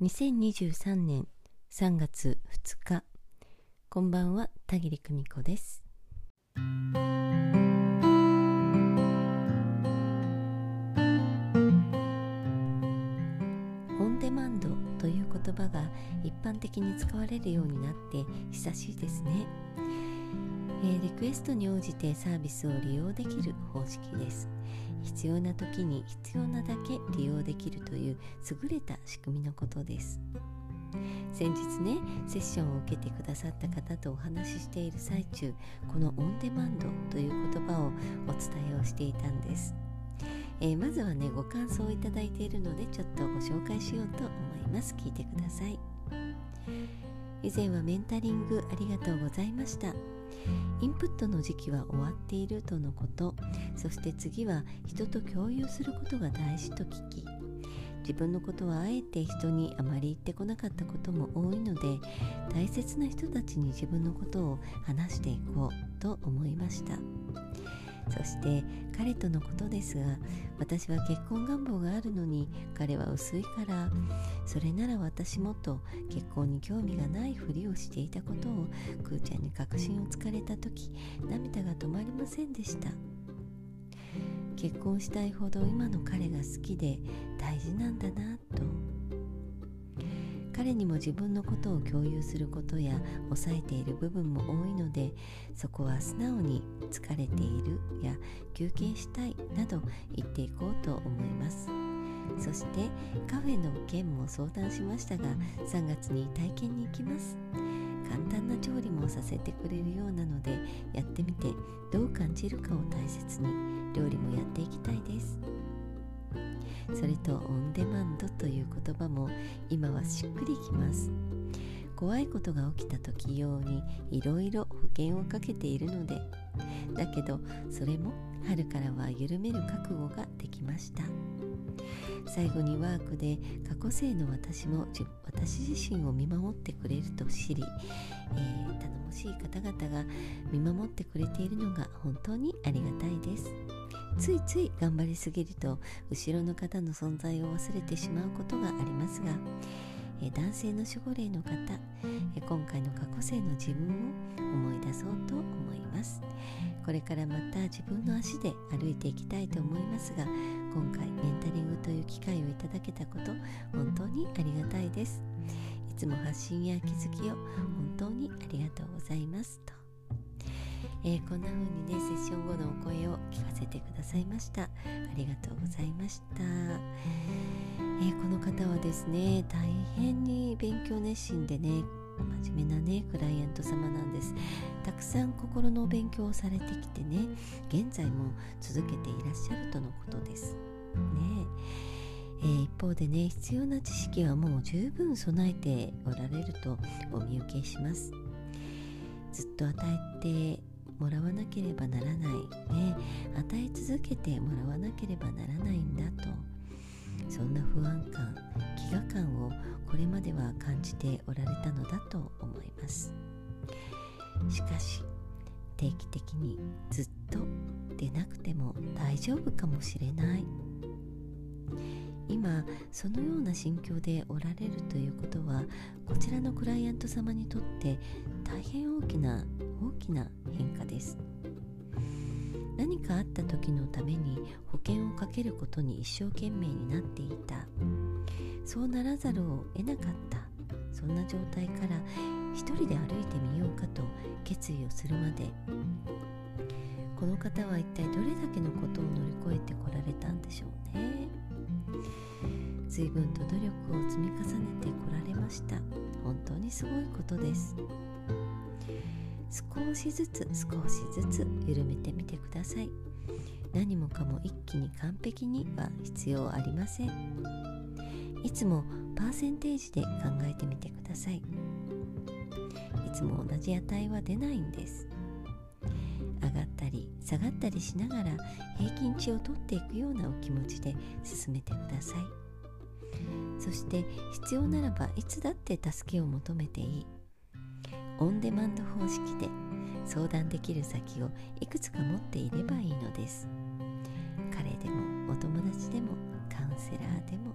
2023年3月2日こんばんは田切久美子です。オンデマンドという言葉が一般的に使われるようになって久しいですね、え、リクエストに応じてサービスを利用できる方式です。必要な時に必要なだけ利用できるという優れた仕組みのことです。先日ねセッションを受けてくださった方とお話ししている最中このオンデマンドという言葉をお伝えをしていたんです、えー、まずはねご感想をいただいているのでちょっとご紹介しようと思います。聞いてください。以前はメンタリングありがとうございました。インプットの時期は終わっているとのこと。そして次は人と共有することが大事と聞き自分のことはあえて人にあまり言ってこなかったことも多いので大切な人たちに自分のことを話していこうと思いました。そして彼とのことです。が私は結婚願望があるのに彼は薄いからそれなら私もと結婚に興味がないふりをしていたことをくーちゃんに確信をつかれた時涙が止まりませんでした。結婚したいほど今の彼が好きで大事なんだなと。彼にも自分のことを共有することや抑えている部分も多いのでそこは素直に疲れているや休憩したいなど言っていこうと思います。そしてカフェの件も相談しましたが3月に体験に行きます。簡単な調理もさせてくれるようなのでやってみてどう感じるかを大切に料理もやっていきたいです。それとオンデマンドという言葉も今はしっくりきます。怖いことが起きた時用にいろいろ保険をかけているので。だけどそれも春からは緩める覚悟ができました。最後にワークで過去生の私も私自身を見守ってくれると知り、えー、頼もしい方々が見守ってくれているのが本当にありがたいです。ついつい頑張りすぎると後ろの方の存在を忘れてしまうことがありますが、男性の守護霊の方、今回の過去生の自分を思い出そうと思います。これからまた自分の足で歩いていきたいと思いますが今回メンタリングという機会をいただけたこと本当にありがたいです。いつも発信や気づきを本当にありがとうございます。とえー、こんな風にねセッション後のお声を聞かせてくださいました。ありがとうございました、えー、この方はですね大変に勉強熱心でね真面目なねクライアント様なんです。たくさん心のお勉強をされてきてね現在も続けていらっしゃるとのことです。ね。えー、一方でね必要な知識はもう十分備えておられるとお見受けします。ずっと与えてもらわなければならない、ね、与え続けてもらわなければならないんだと。そんな不安感飢餓感をこれまでは感じておられたのだと思います。しかし定期的にずっと出なくても大丈夫かもしれない。今そのような心境でおられるということはこちらのクライアント様にとって大変大きな大きな変化です。何かあった時のために保険をかけることに一生懸命になっていた。そうならざるを得なかった。そんな状態から一人で歩いてみようかと決意をするまで。この方は一体どれだけのことを乗り越えてこられたんでしょうね。随分と努力を積み重ねてこられました。本当にすごいことです。少しずつ少しずつ緩めてみてください。何もかも一気に完璧には必要ありません。いつもパーセンテージで考えてみてください。いつも同じ値は出ないんです。がったり下がったりしながら平均値を取っていくようなお気持ちで進めてください。そして必要ならばいつだって助けを求めていい。オンデマンド方式で相談できる先をいくつか持っていればいいのです。彼でもお友達でもカウンセラーでも。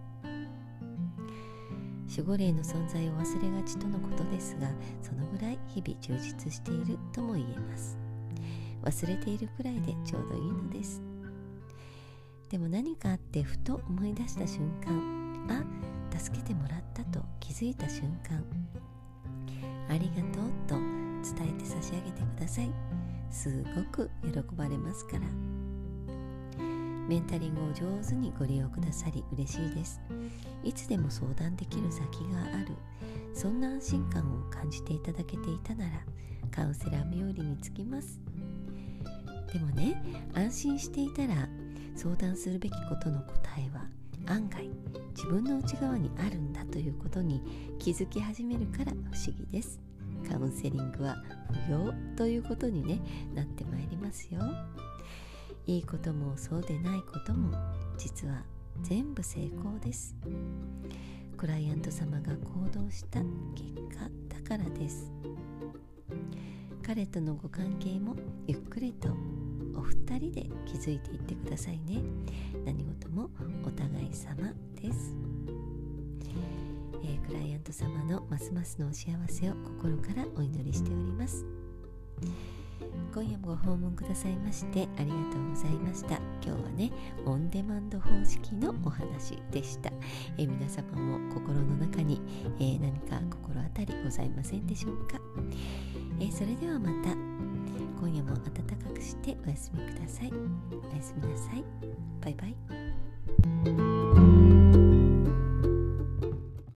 守護霊の存在を忘れがちとのことですがそのぐらい日々充実しているとも言えます。忘れているくらいでちょうどいいのです。でも何かあってふと思い出した瞬間あ助けてもらったと気づいた瞬間ありがとうと伝えて差し上げてください。すごく喜ばれますから。メンタリングを上手にご利用くださり嬉しいです。いつでも相談できる先がある。そんな安心感を感じていただけていたならカウンセラー冥利につきます。でもね安心していたら相談するべきことの答えは案外自分の内側にあるんだということに気づき始めるから不思議です。カウンセリングは不要ということに、ね、なってまいりますよ。いいこともそうでないことも実は全部成功です。クライアント様が行動した結果だからです。彼とのご関係もゆっくりとお二人で気づいていってくださいね。何事もお互い様です、えー、クライアント様のますますのお幸せを心からお祈りしております。今夜もご訪問くださいましてありがとうございました。今日はねオンデマンド方式のお話でした、えー、皆様も心の中に、えー、何か心当たりございませんでしょうか、えー、それではまた。今夜も暖かくしてお休みください。おやすみなさい。バイバイ。